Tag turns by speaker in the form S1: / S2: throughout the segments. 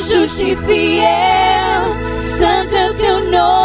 S1: justo e fiel, santo é o teu nome.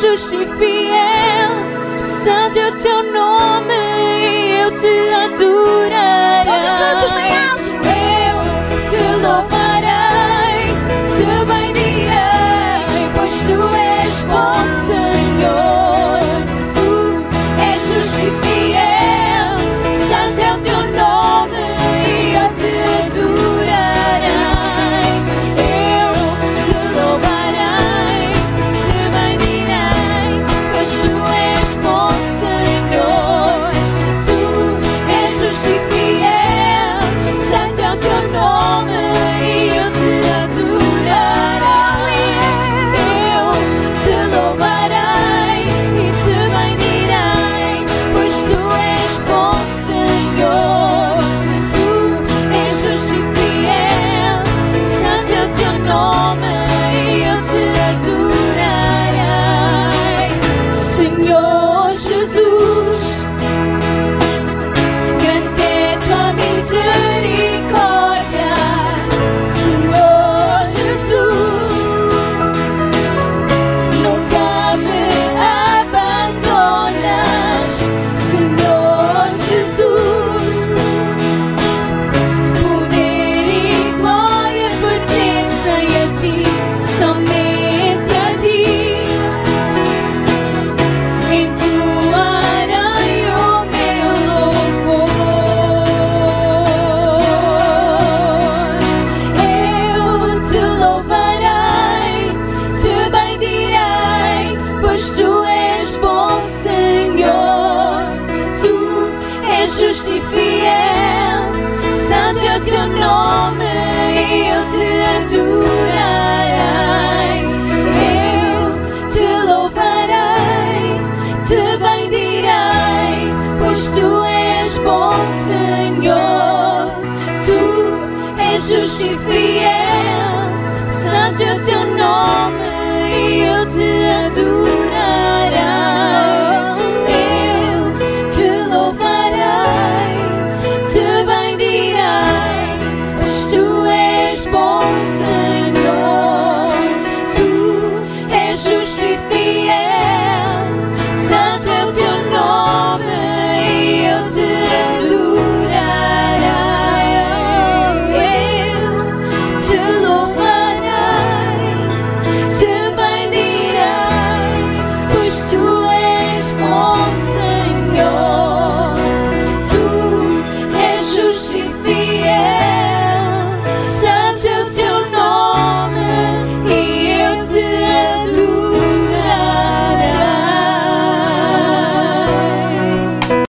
S1: justo e fiel, santo é o teu nome, eu te amo. justo e fiel, santo é o teu nome e eu te adorarei. Eu te louvarei, te bendirei, pois tu és bom Senhor, tu és justo e fiel.